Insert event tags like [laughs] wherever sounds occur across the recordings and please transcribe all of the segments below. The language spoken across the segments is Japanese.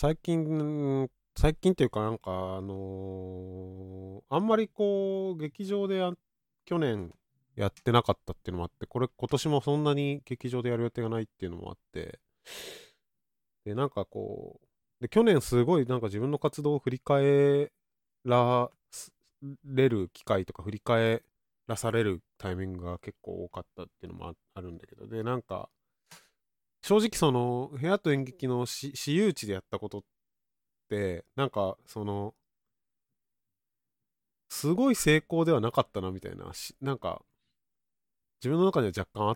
最近、最近っていうかなんか、あのーあんまりこう、劇場で去年やってなかったっていうのもあって、これ今年もそんなに劇場でやる予定がないっていうのもあって、で、なんかこう、で、去年すごいなんか自分の活動を振り返られる機会とか振り返らされるタイミングが結構多かったっていうのもあるんだけど、で、なんか、正直その部屋と演劇のし私有地でやったことってなんかそのすごい成功ではなかったなみたいなしなんか自分の中には若干あ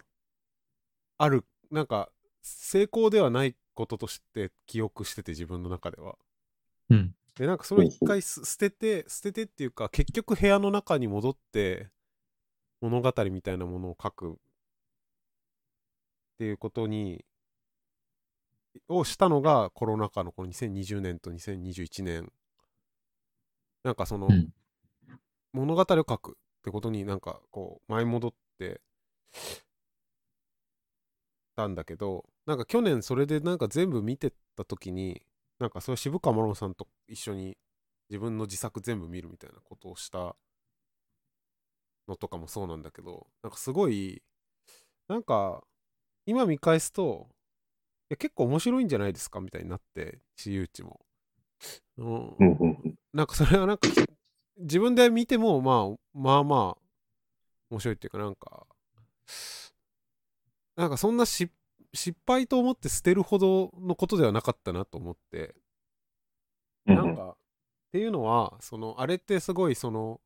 あるなんか成功ではないこととして記憶してて自分の中ではうん。でなんかそれを一回す捨てて捨ててっていうか結局部屋の中に戻って物語みたいなものを書くっていうことにをしたのがコロナ禍のこの2020年と2021年なんかその、うん。物語を書くってことになんかこう前戻ってたんだけどなんか去年それでなんか全部見てた時になんかそれ渋川マロンさんと一緒に自分の自作全部見るみたいなことをしたのとかもそうなんだけどなんかすごいなんか今見返すといや結構面白いんじゃないですか？みたいになって私有地も、うん。うんうんうん。なんかそれはなんかき自分で見てもまあまあまあ面白いっていうかなんかなんかそんなし失敗と思って捨てるほどのことではなかったなと思って。うんなんかっていうのはそのあれってすごいその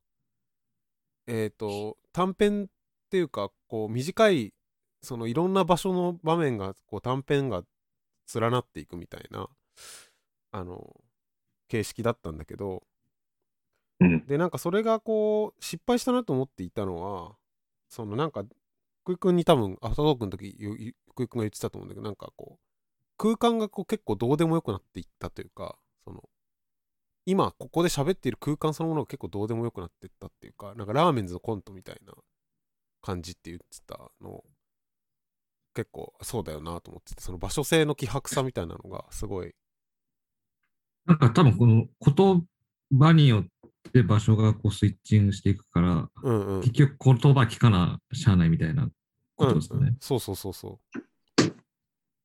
えっ、と短編っていうかこう短いそのいろんな場所の場面がこう短編が連なっていくみたいなあの形式だったんだけどうん。でなんかそれがこう失敗したなと思っていたのはそのなんか福井君に多分アフタートークの時福井君が言ってたと思うんだけどなんかこう空間がこう結構どうでもよくなっていったというかその今ここで喋っている空間そのものが結構どうでもよくなっていったっていうかなんかラーメンズのコントみたいな感じって言ってたの結構そうだよなと思っててその場所性の希薄さみたいなのがすごい。なんか多分この言葉によって場所がこうスイッチングしていくから、うんうん。結局言葉聞かなしゃあないみたいなことですよね。うんうん。そうそうそうそう。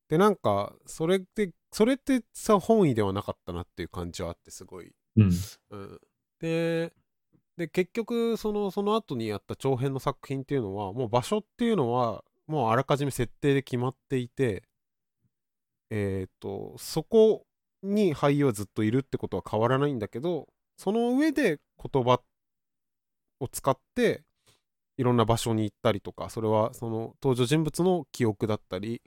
でなんかそれってそれってさ本意ではなかったなっていう感じはあってすごい、うん。うん、でで結局そのその後にやった長編の作品っていうのはもう場所っていうのはもうあらかじめ設定で決まっていてえっ、とそこに俳優はずっといるってことは変わらないんだけどその上で言葉を使っていろんな場所に行ったりとかそれはその登場人物の記憶だったり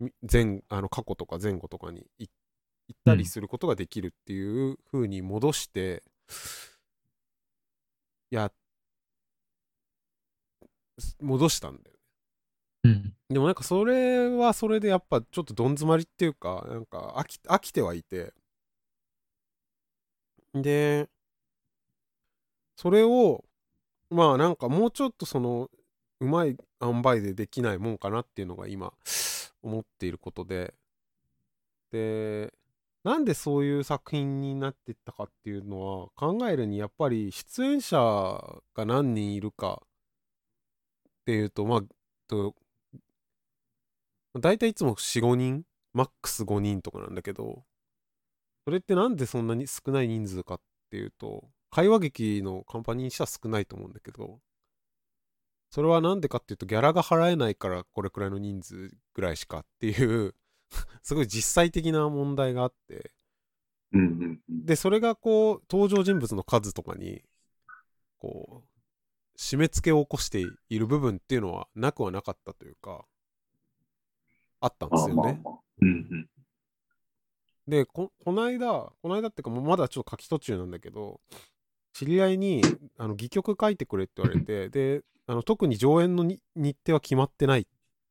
み前あの過去とか前後とかにい行ったりすることができるっていう風に戻して、や戻したんだようん。でもなんかそれはそれでやっぱちょっとどん詰まりっていうかなんか飽き飽きてはいてでそれをまあなんかもうちょっとそのうまい塩梅でできないもんかなっていうのが今思っていることででなんでそういう作品になっていったかっていうのは考えるにやっぱり出演者が何人いるかっていうとまあと大体いつも45人マックス5人とかなんだけどそれってなんでそんなに少ない人数かっていうと会話劇のカンパニーにしては少ないと思うんだけどそれはなんでかっていうとギャラが払えないからこれくらいの人数ぐらいしかっていう [laughs] すごい実際的な問題があってでそれがこう登場人物の数とかにこう締め付けを起こしている部分っていうのはなくはなかったというかあったんでまあすよね。まあまあ。うんうん。でここの間この間っていうかもうまだちょっと書き途中なんだけど知り合いにあの戯曲書いてくれって言われてであの特に上演のに日程は決まってないっ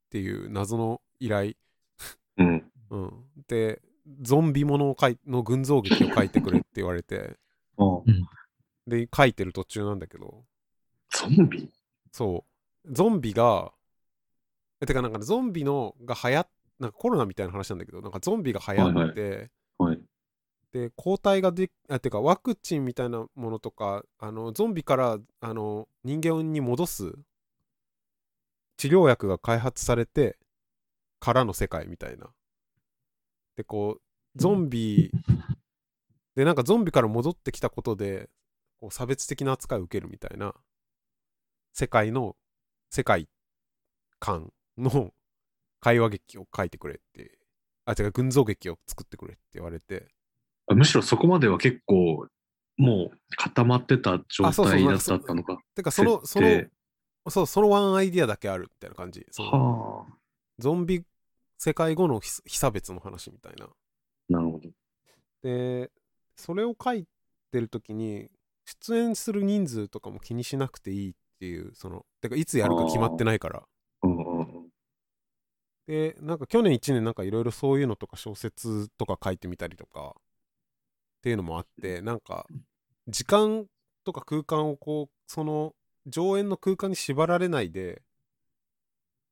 ていう謎の依頼、うん。うん、でゾンビものを書いの群像劇を書いてくれって言われて。あで書いてる途中なんだけど。ゾンビ？そう。ゾンビがえてかなんかねゾンビのが流行っなんかコロナみたいな話なんだけどなんかゾンビが流行って、はい。で抗体がであてかワクチンみたいなものとかあのゾンビからあの人間に戻す治療薬が開発されてからの世界みたいな。でこうゾンビ [laughs] でなんかゾンビから戻ってきたことでこう差別的な扱いを受けるみたいな世界の世界観の会話劇を書いてくれってあ違う群像劇を作ってくれって言われてあむしろそこまでは結構、もう固まってた状態だったのか。てかそのそのそうそのワンアイディアだけあるみたいな感じはあ。ゾンビ世界後の非非差別の話みたいななるほど。でそれを書いてる時に出演する人数とかも気にしなくていいっていうそのてかいつやるか決まってないからでなんか去年1年なんかいろいろそういうのとか小説とか書いてみたりとかっていうのもあってなんか時間とか空間をこうその上演の空間に縛られないで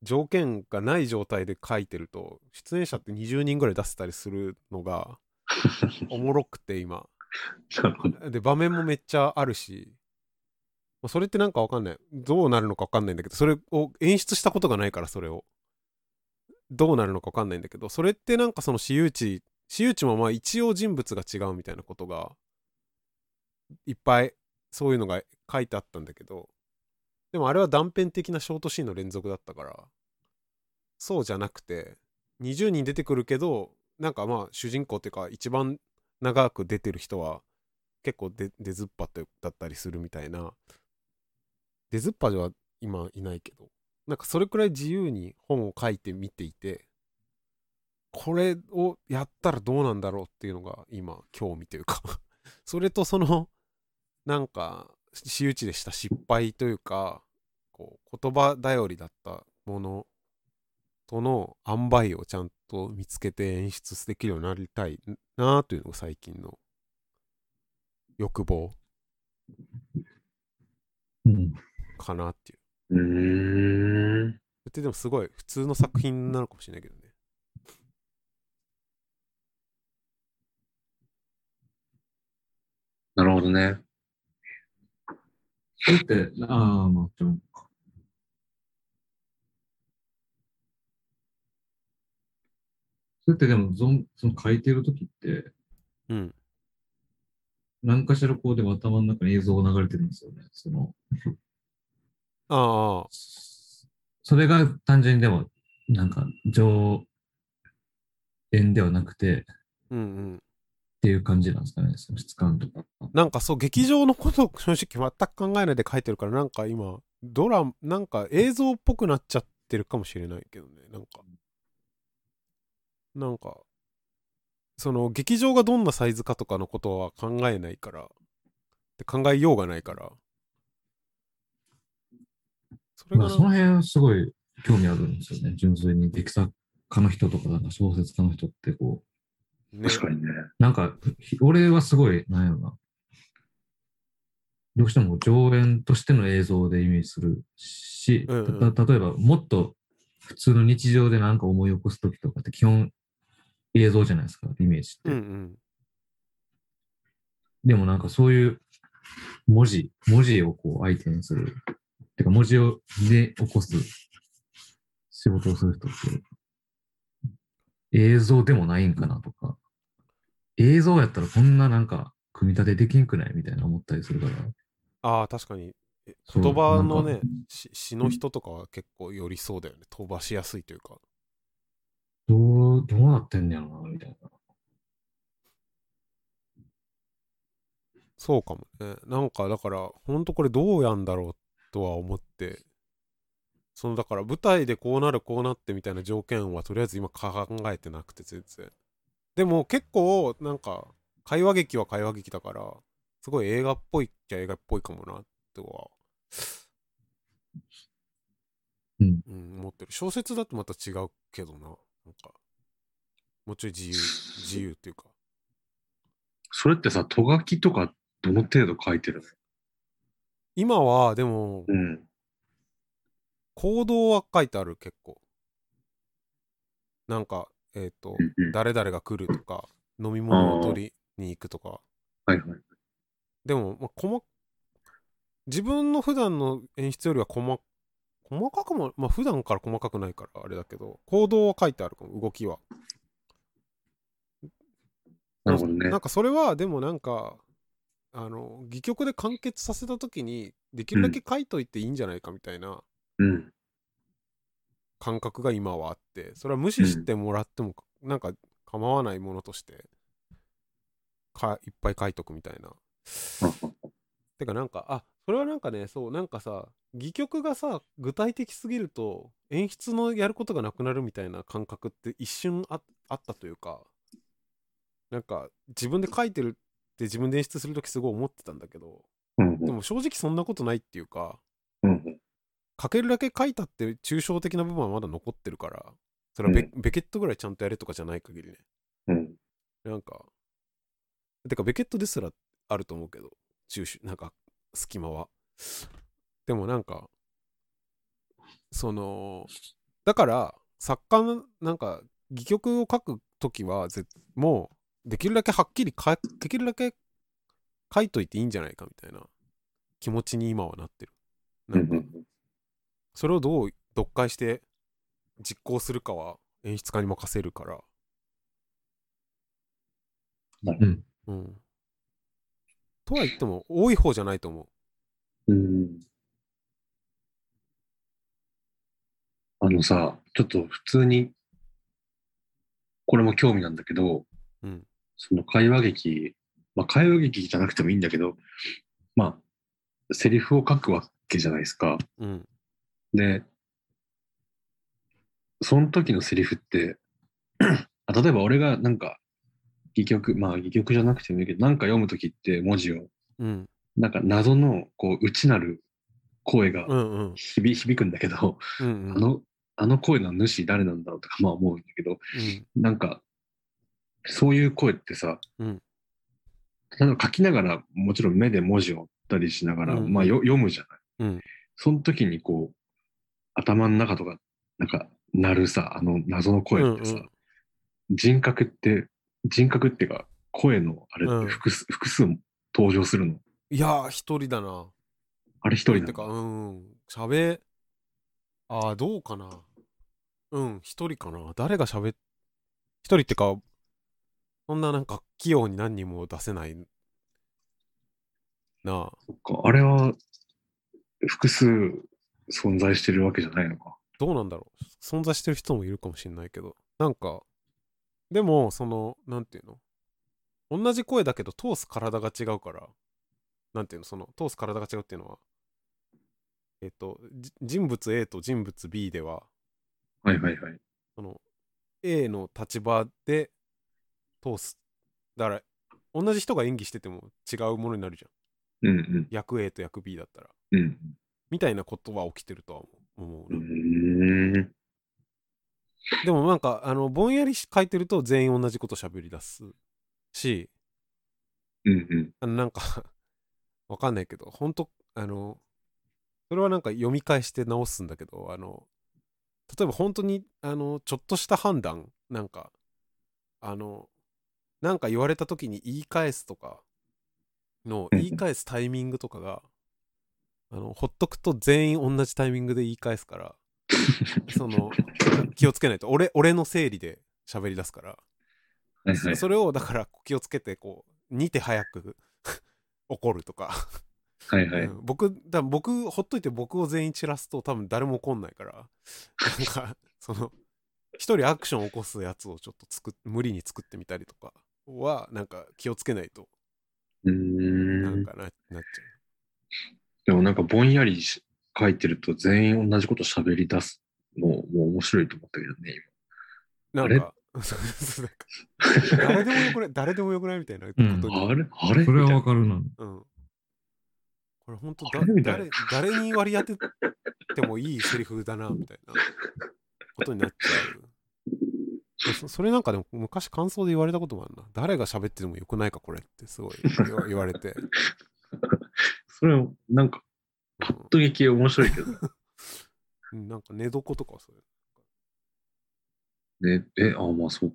条件がない状態で書いてると出演者って20人ぐらい出せたりするのが [laughs] おもろくて今。で場面もめっちゃあるし。まあそれってなんかわかんない。どうなるのかわかんないんだけどそれを演出したことがないからそれをどうなるのかわかんないんだけどそれってなんかその私有地私有地もまあ一応人物が違うみたいなことがいっぱいそういうのが書いてあったんだけどでもあれは断片的なショートシーンの連続だったからそうじゃなくて20人出てくるけどなんかまあ主人公っていうか一番長く出てる人は結構出ずっぱだったりするみたいな。出ずっぱでは今いないけど。なんかそれくらい自由に本を書いてみていてこれをやったらどうなんだろうっていうのが今興味というか [laughs] それとそのなんか私有地でした失敗というかこう言葉頼りだったものとの塩梅をちゃんと見つけて演出できるようになりたいなというのが最近の欲望うん。かなっていう。うーん。それってでもすごい普通の作品なのかもしれないけどね。なるほどね。それって、ああ、まあ、ちょっとそれってでもゾン、その書いてるときって、うん。何かしらこうでも頭の中に映像が流れてるんですよね。その、ああ、それが単純にでも、なんか、上演ではなくて、うんうん。っていう感じなんですかね、その質感とか。なんかそう、劇場のことを正直全く考えないで書いてるから、なんか今、ドラマ、なんか映像っぽくなっちゃってるかもしれないけどね。なんか、なんか、その劇場がどんなサイズかとかのことは考えないから、で考えようがないから。その辺すごい興味あるんですよね。純粋に劇作家の人とか、なんか小説家の人ってこね確かにね。う、なんか、ひ俺はすごい、なんやろな。どうしても上演としての映像でイメージするし、うんうん例えばもっと普通の日常でなんか思い起こすときとかって基本映像じゃないですか、イメージって。うんうん。でもなんかそういう文字、文字をこう相手にする。てか文字をで起こす仕事をする人って映像でもないんかなとか、映像やったらこんななんか組み立てできんくないみたいな思ったりするから。ああ、確かに。言葉のね詩の人とかは結構寄りそうだよね。飛ばしやすいというか。どう、どうなってんねやろな、みたいな。そうかもね。なんかだから、ほんとこれどうやんだろうとは思って、そのだから舞台でこうなるこうなってみたいな条件はとりあえず今考えてなくて全然。でも結構なんか会話劇は会話劇だから、すごい映画っぽいっちゃ映画っぽいかもなとは、うん。うん、思ってる。小説だとまた違うけどな。なんか、もうちょい自由、自由っていうか。それってさ、とがきとかどの程度書いてる今はでも、のうん。行動は書いてある結構なんかえっ、とうんうん誰々が来るとか飲み物を取りに行くとか。はいはい。でも、まあ、細自分の普段の演出よりは細細かくも、まあ普段から細かくないからあれだけど、行動は書いてあるかも、動きは。なるほどねなん。かそれは、でもなんか、あの、戯曲で完結させた時に、できるだけ書いといていいんじゃないかみたいなうん。感覚が今はあって、それは無視してもらっても、なんか構わないものとして、かいっぱい書いとくみたいな。てかなんか、あ、それはなんかね、そう、なんかさ、戯曲がさ、具体的すぎると、演出のやることがなくなるみたいな感覚って一瞬ああったというか、なんか、自分で書いてるって自分で演出するときすごい思ってたんだけど、うんでも正直そんなことないっていうか、うんうん書けるだけ書いたって抽象的な部分はまだ残ってるから、それはベ,、うベケットぐらいちゃんとやれとかじゃない限りね。うん。なんか、てかベケットですらあると思うけど、中止、なんか隙間は。でもなんか、その、だから、作家の、なんか、戯曲を書くときはぜ、もう、できるだけはっきりか、できるだけ書いといていいんじゃないかみたいな気持ちに今はなってる。なんか、それをどう読解して実行するかは演出家に任せるから。うん。うん。とは言っても、多い方じゃないと思うん。あのさ、ちょっと普通に、これも興味なんだけど、うんその会話劇、まあ会話劇じゃなくてもいいんだけど、まあ、セリフを書くわけじゃないですか。う。うん。で、その時のセリフって、[clears throat] あ例えば俺がなんか、戯曲、まあ戯曲じゃなくてもいいけど、なんか読む時って文字を、うん。なんか謎のこう内なる声が。響響くんだけど、うんうん。あの、あの声の主誰なんだろうとかまあ思うんだけど、うん。なんか、そういう声ってさ、うん例えば書きながら、もちろん目で文字を追ったりしながら、うんまあよ読むじゃない。うん。その時にこう、頭の中とか、なんか、鳴るさ、あの謎の声ってさ、うんうん人格って、人格っていうか、声のあれっうんて複数、複数登場するの。いやー、一人だな。あれ一人てか、うん。喋、ああ、どうかな。うん、一人かな。誰が喋っ、一人ってか、そんななんか器用に何人も出せないなあ。そっか、あれは複数存在してるわけじゃないのか。どうなんだろう存在してる人もいるかもしれないけどなんかでもそのなんていうの？同じ声だけど通す体が違うからなんていうの？その通す体が違うっていうのはえっとじ人物 A と人物 B でははいはいはい。その A の立場で通すだから同じ人が演技してても違うものになるじゃんうんうん。役 A と役 B だったらうん。みたいなことは起きてるとは思う思うん。でもなんかあのぼんやり書いてると全員同じこと喋り出すしうんうん。あのなんか [laughs] わかんないけど本当あのそれはなんか読み返して直すんだけどあの例えば本当にあのちょっとした判断なんかあのなんか言われた時に言い返すとかのうん。言い返すタイミングとかがあのほっとくと全員同じタイミングで言い返すから [laughs] その気をつけないと。俺俺の整理で喋り出すから。はいはい。それをだから気をつけてこう2手早く [laughs] 怒るとか、はいはい。うん。僕だ僕ほっといて僕を全員散らすと多分誰も怒んないから。なんかその一人アクション起こすやつをちょっと作っ無理に作ってみたりとかはなんか気をつけないと。うーん。なんかな,、なっちゃでもなんかぼんやりし書いてると全員同じこと喋り出すのもう面白いと思ったけどね、あれ？うなんか誰でもよくない？誰でもよくない？みたいなことに、今。あれ？あれ？それはわみかるな。うん。これ本当あだ誰誰に割り当ててもいいセリフだなみたいなことになっちゃう。でそそれなんかでも昔感想で言われたこともあるな。誰が喋っててもよくないかこれってすごい [laughs] 言われて。それはなんかパッと劇面白いけどうん、なんか寝床とかはそれ、ね。え、あ、まあそう。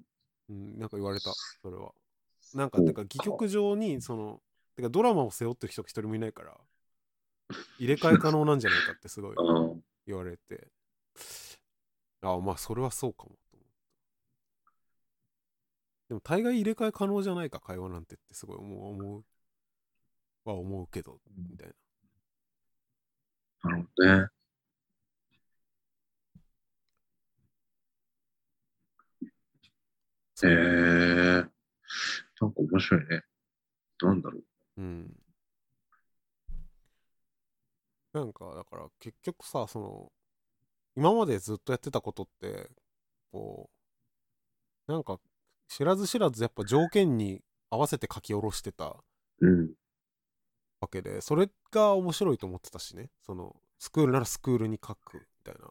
うん、なんか言われた、それは。なんか、てか、戯曲上に、その、てか、ドラマを背負ってる人が一人もいないから、入れ替え可能なんじゃないかってすごい。[laughs] 言われて、ああ、まあ、それはそうかも。でも、大概入れ替え可能じゃないか、会話なんてってすごい思う、思う、は思うけど、みたいな。なるほどね。へえなんか面白いね。なんだろう。うん。なんか、だから結局さ、その、今までずっとやってたことって、こう、なんか、知らず知らずやっぱ条件に合わせて書き下ろしてたうん。わけで、それが面白いと思ってたしね。その、スクールならスクールに書くみたいな。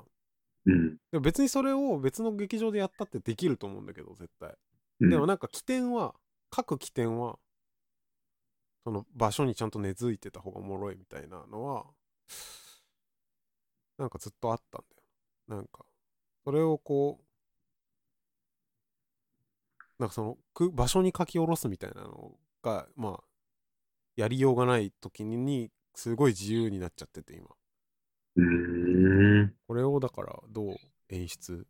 うん。でも別にそれを別の劇場でやったってできると思うんだけど、絶対。うんでもなんか起点は、各起点は、その場所にちゃんと根付いてた方がおもろいみたいなのは、なんかずっとあったんだよ。なんか、それをこう、なんかその、く場所に書き下ろすみたいなのが、まあ、やりようがない時にに、すごい自由になっちゃってて、今。うーん。これをだからどう演出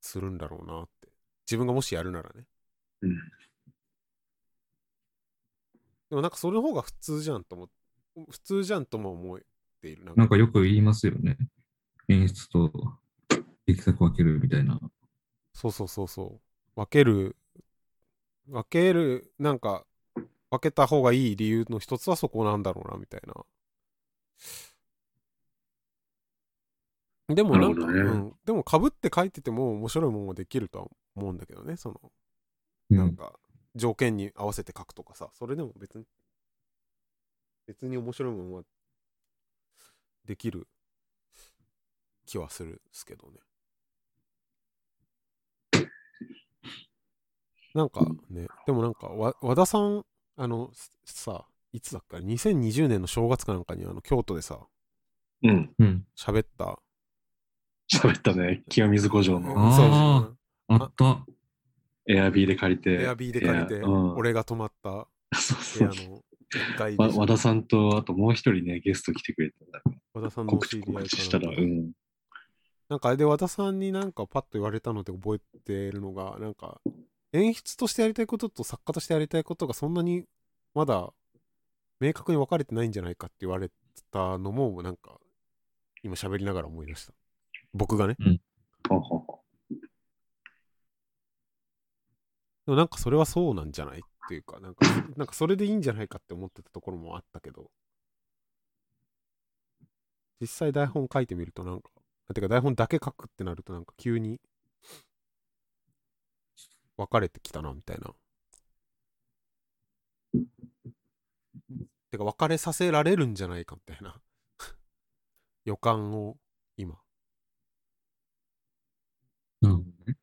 するんだろうなって。自分がもしやるならね。うん。でもなんかそれの方が普通じゃんと思っ普通じゃんとも思っている。なんなんかよく言いますよね。演出と劇作分けるみたいな。そうそうそうそう。分ける、分ける、なんか分けた方がいい理由の一つはそこなんだろうなみたいな。でもなんか、ねうん、でもかぶって書いてても面白いものもできるとは思うんだけどね。そのうんなんか条件に合わせて書くとかさ、それでも別に、別に面白いものはできる気はするんですけどね。なんかね、でもなんかわ和田さん、あのさ、いつだっけ ?2020 年の正月かなんかにあの京都でさ、うん。うん。喋った。喋ったね。清水五条のうんそうああった。エアビーで借りて。エアビーで借りて、うん俺が泊まったそうそう部屋の1階わで和田さんと、あともう一人ね、ゲスト来てくれたんだ和田さんの告知知り合いかな告知したら、うん。なんかあれで和田さんになんかパッと言われたので覚えてるのが、なんか演出としてやりたいことと作家としてやりたいことがそんなにまだ明確に分かれてないんじゃないかって言われたのもなんか今喋りながら思い出した。僕がね。はははでもなんかそれはそうなんじゃないっていうか、なんか、[laughs] なんかそれでいいんじゃないかって思ってたところもあったけど、実際台本書いてみるとなんか、てか台本だけ書くってなるとなんか急に分かれてきたなみたいな。てか分かれさせられるんじゃないかみたいな [laughs] 予感を今。なるほどね。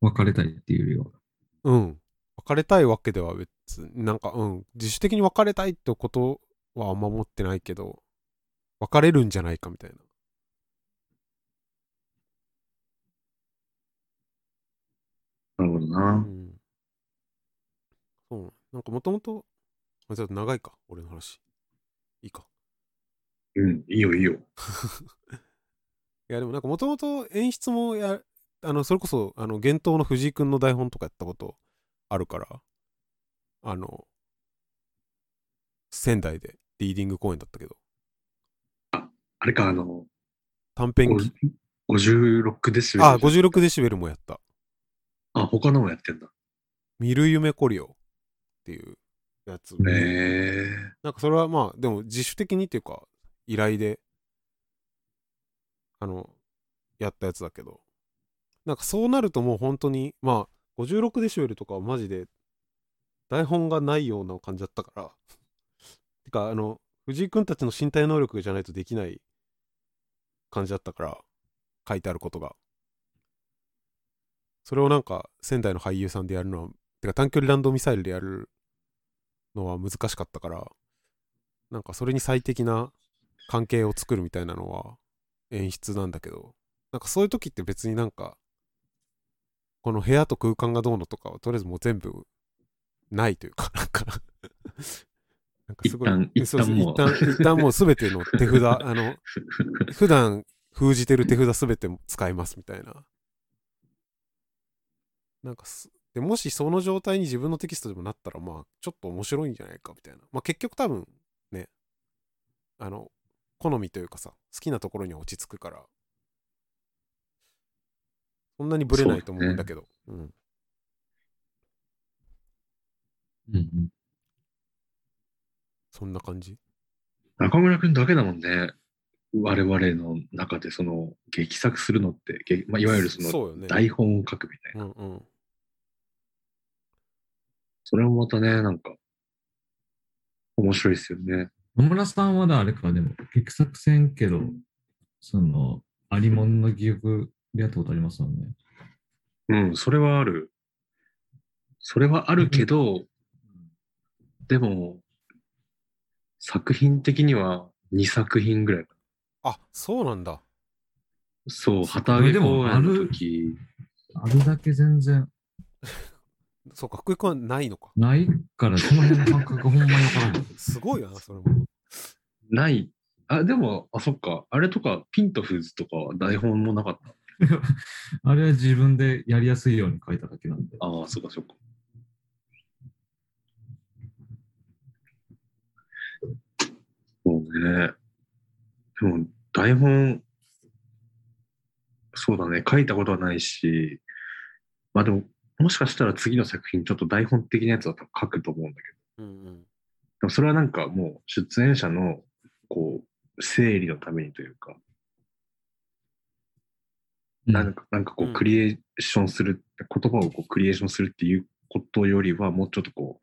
別れたいっていうよりは。うん。別れたいわけでは別に、なんか、うん。自主的に別れたいってことはあんま思ってないけど、別れるんじゃないかみたいな。なうな。ん。そう。なんかもともと、あちょっと長いか、俺の話。いいか。うん、いいよいいよ。[laughs] いや、でもなんかもともと演出もや、あの、それこそ、あの、幻冬の藤井くんの台本とかやったことあるから、あの、仙台でリーディング公演だったけど、あれか、あの、短編ご56デシベル。あ、56デシベルもやった。あ、他のもやってんだ。見る夢コリオっていうやつ。へえなんかそれはまあ、でも自主的にっていうか、依頼で、あの、やったやつだけど、なんかそうなるともう本当に、まあ、56デシベルとかはマジで、台本がないような感じだったから、[laughs] てか、あの、藤井くんたちの身体能力じゃないとできない感じだったから、書いてあることが。それをなんか仙台の俳優さんでやるのは、てか短距離弾道ミサイルでやるのは難しかったから、なんかそれに最適な関係を作るみたいなのは演出なんだけど、なんかそういう時って別になんか、この部屋と空間がどうのとかはとりあえずもう全部ないというかなんかなんかすごい一旦一旦もう一旦もう全ての手札あの [laughs] 普段封じてる手札すべて使いますみたいな。なんかすでもしその状態に自分のテキストでもなったらまあちょっと面白いんじゃないかみたいな。まあ結局多分ね、あの、好みというかさ、好きなところには落ち着くから、そんなにブレないと思うんだけど。うん。うんうん。そんな感じ？中村くんだけだもんね。我々の中でその劇作するのって、げまあ、いわゆるその。台本を書くみたいな。うんうん。それもまたね、なんか、面白いですよね。野村さんはだ、あれか、でも、劇作せんけど、その、ありもんの戯曲でやったことありますもんね。うん、それはある。それはあるけど、でも、作品的には2作品ぐらいかあ、そうなんだ。な。そう、旗揚げ公演の時、あるだけ全然 [laughs] そうか、福井君はないのか。ないから、その辺の感覚ほんまにわからない。[laughs] すごいよな、それも。ない。あ、でも、あ、そっか。あれとか、ピントフーズとかは台本もなかった？[laughs] あれは自分でやりやすいように書いただけなんで。ああ、そっかそっか。そうね。でも、台本、そうだね。書いたことはないし、まあでも、もしかしたら次の作品、ちょっと台本的なやつは多分書くと思うんだけど、うんうん。でもそれはなんかもう、出演者の、こう、整理のためにというか、なん。か、なんかこうんう、クリエーションする、言葉をこうクリエーションするっていうことよりは、もうちょっとこ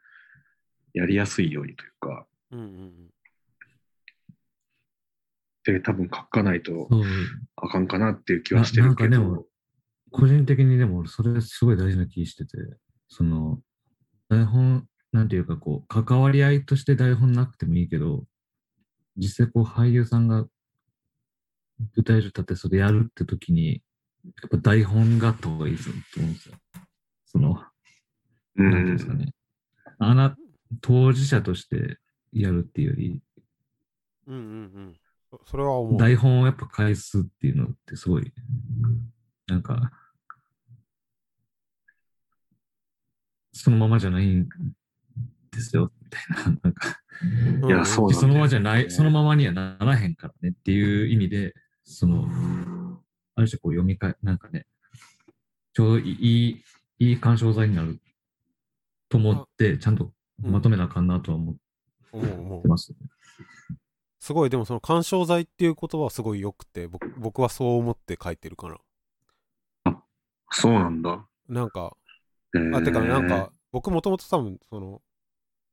う、やりやすいようにというか、うんうんうん。で、多分書かないとあかんかなっていう気はしてるけど。ななんかでも、個人的にでも、それすごい大事な気してて、その、台本、なんていうかこう、関わり合いとして台本なくてもいいけど、実際こう俳優さんが舞台上立ってそれやるって時に、やっぱ台本があった方がいいぞと思うんですよ。その、うなんていうんですかん、ね。あな、当事者としてやるっていうより、うんうんうん。そそれは思う。台本をやっぱ返すっていうのってすごい、なんか、そのままじゃないんですよ、みたいな。[laughs] なんか、いやそうそのままじゃない、そのままにはならへんからねっていう意味で、その、ある種こう読み替え、なんかね、ちょうどいい、いい干渉剤になると思って、ちゃんとまとめなあかんなとは思って。ます。すごい、でもその干渉剤っていう言葉はすごい良くて、僕僕はそう思って書いてるかな。そうなんだ。なんか、えーあ、てかなんか、僕もともと多分、その、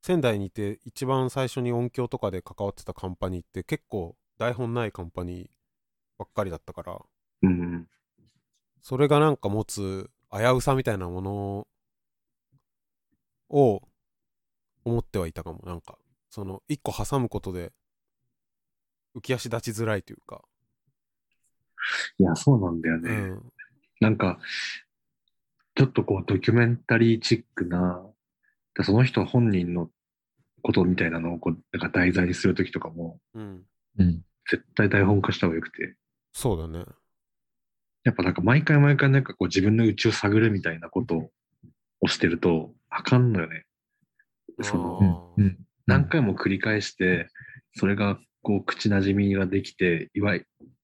仙台にいて一番最初に音響とかで関わってたカンパニーって結構台本ないカンパニーばっかりだったから、うん、それがなんか持つ危うさみたいなものを思ってはいたかも。なんか、その一個挟むことで浮き足立ちづらいというか、いや、そうなんだよね。うん。なんか、ちょっとこう、ドキュメンタリーチックな、でその人本人のことみたいなのをこう、なんか題材にするときとかも、うん。うん。絶対台本化した方がよくて、そうだね。やっぱなんか毎回毎回なんかこう自分の内を探るみたいなことをしてると、あかんのよね。その、うん。何回も繰り返して、それがこう口なじみができて、いわ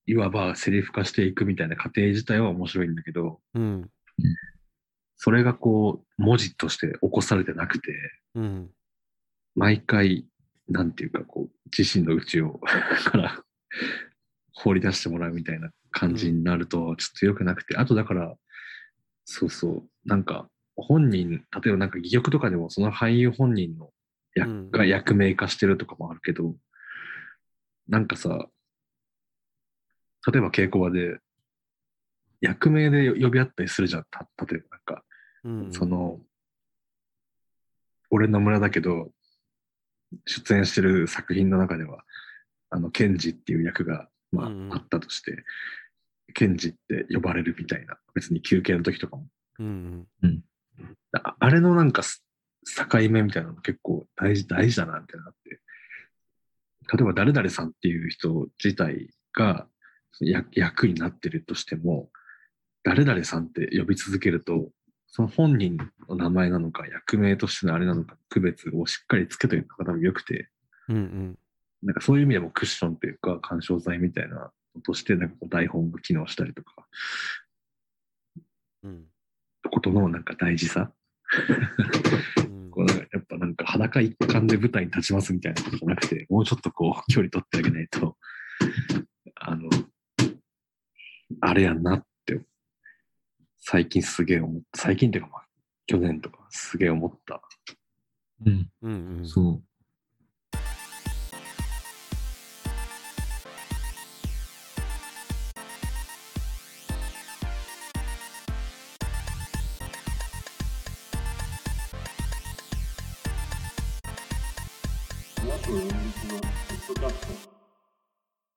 いいわばセリフ化していくみたいな過程自体は面白いんだけど、うん。それがこう文字として起こされてなくて、うん。毎回、なんていうかこう、自身の内を [laughs] から放り出してもらうみたいな感じになると、ちょっと良くなくて、あとだから、そうそう、なんか本人、例えばなんか戯曲とかでもその俳優本人の役うんが役名化してるとかもあるけど、なんかさ、例えば稽古場で、役名で呼び合ったりするじゃん。た例えばなんか、うん。その、俺の村だけど、出演してる作品の中では、あの、ケンジっていう役が、まあ、うんうんあったとして、ケンジって呼ばれるみたいな、別に休憩の時とかもうんああれのなんかす境目みたいなの結構大事、大事だなってなって。例えば誰々さんっていう人自体が役役になってるとしても、誰々さんって呼び続けると、その本人の名前なのか、役名としてのあれなのか、区別をしっかりつけておいた方が多分良くて、うんうん。なんかそういう意味でもクッションというか、干渉剤みたいなのとして、なんか台本が機能したりとか、うん。ことのなんか大事さ？うん。こうやっぱなんか裸一貫で舞台に立ちますみたいなことじゃなくて、もうちょっとこう距離取ってあげないと、あの、あれやんなって、最近すげえ思った。最近っていうかまあ、去年とかすげえ思った。うん。うんうんそう。